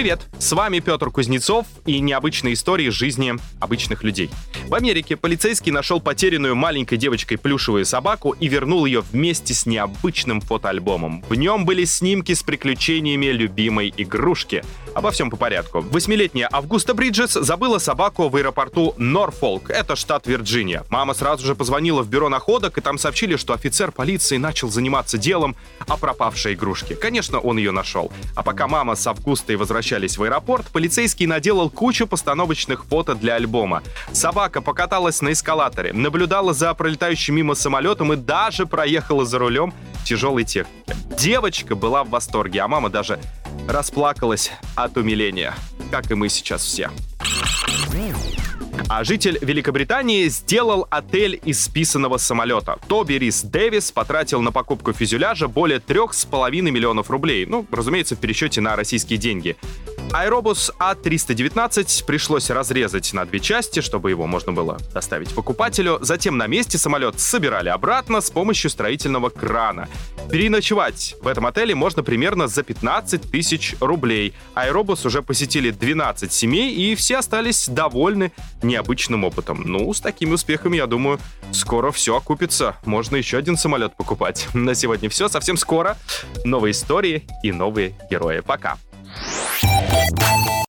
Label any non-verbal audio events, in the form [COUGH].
Привет, с вами Петр Кузнецов и необычные истории жизни обычных людей. В Америке полицейский нашел потерянную маленькой девочкой плюшевую собаку и вернул ее вместе с необычным фотоальбомом. В нем были снимки с приключениями любимой игрушки. Обо всем по порядку. Восьмилетняя Августа Бриджес забыла собаку в аэропорту Норфолк, это штат Вирджиния. Мама сразу же позвонила в бюро находок, и там сообщили, что офицер полиции начал заниматься делом о пропавшей игрушке. Конечно, он ее нашел. А пока мама с Августой возвращались в аэропорт, полицейский наделал кучу постановочных фото для альбома. Собака покаталась на эскалаторе, наблюдала за пролетающим мимо самолетом и даже проехала за рулем тяжелой техники. Девочка была в восторге, а мама даже расплакалась от умиления, как и мы сейчас все. А житель Великобритании сделал отель из списанного самолета. Тоби Рис Дэвис потратил на покупку фюзеляжа более 3,5 миллионов рублей. Ну, разумеется, в пересчете на российские деньги. Аэробус А319 пришлось разрезать на две части, чтобы его можно было доставить покупателю. Затем на месте самолет собирали обратно с помощью строительного крана. Переночевать в этом отеле можно примерно за 15 тысяч рублей. Аэробус уже посетили 12 семей, и все остались довольны необычным опытом. Ну, с такими успехами, я думаю, скоро все окупится. Можно еще один самолет покупать. [LAUGHS] На сегодня все. Совсем скоро новые истории и новые герои. Пока. Thank you